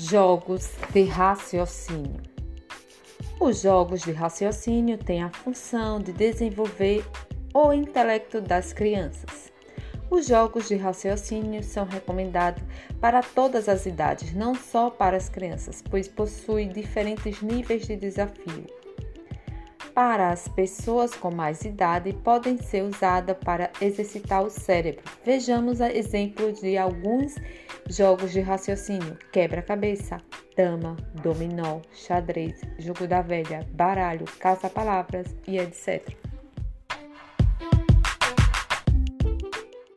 Jogos de raciocínio. Os jogos de raciocínio têm a função de desenvolver o intelecto das crianças. Os jogos de raciocínio são recomendados para todas as idades, não só para as crianças, pois possuem diferentes níveis de desafio. Para as pessoas com mais idade, podem ser usadas para exercitar o cérebro. Vejamos exemplos de alguns jogos de raciocínio: quebra-cabeça, dama, dominó, xadrez, jogo da velha, baralho, caça-palavras e etc.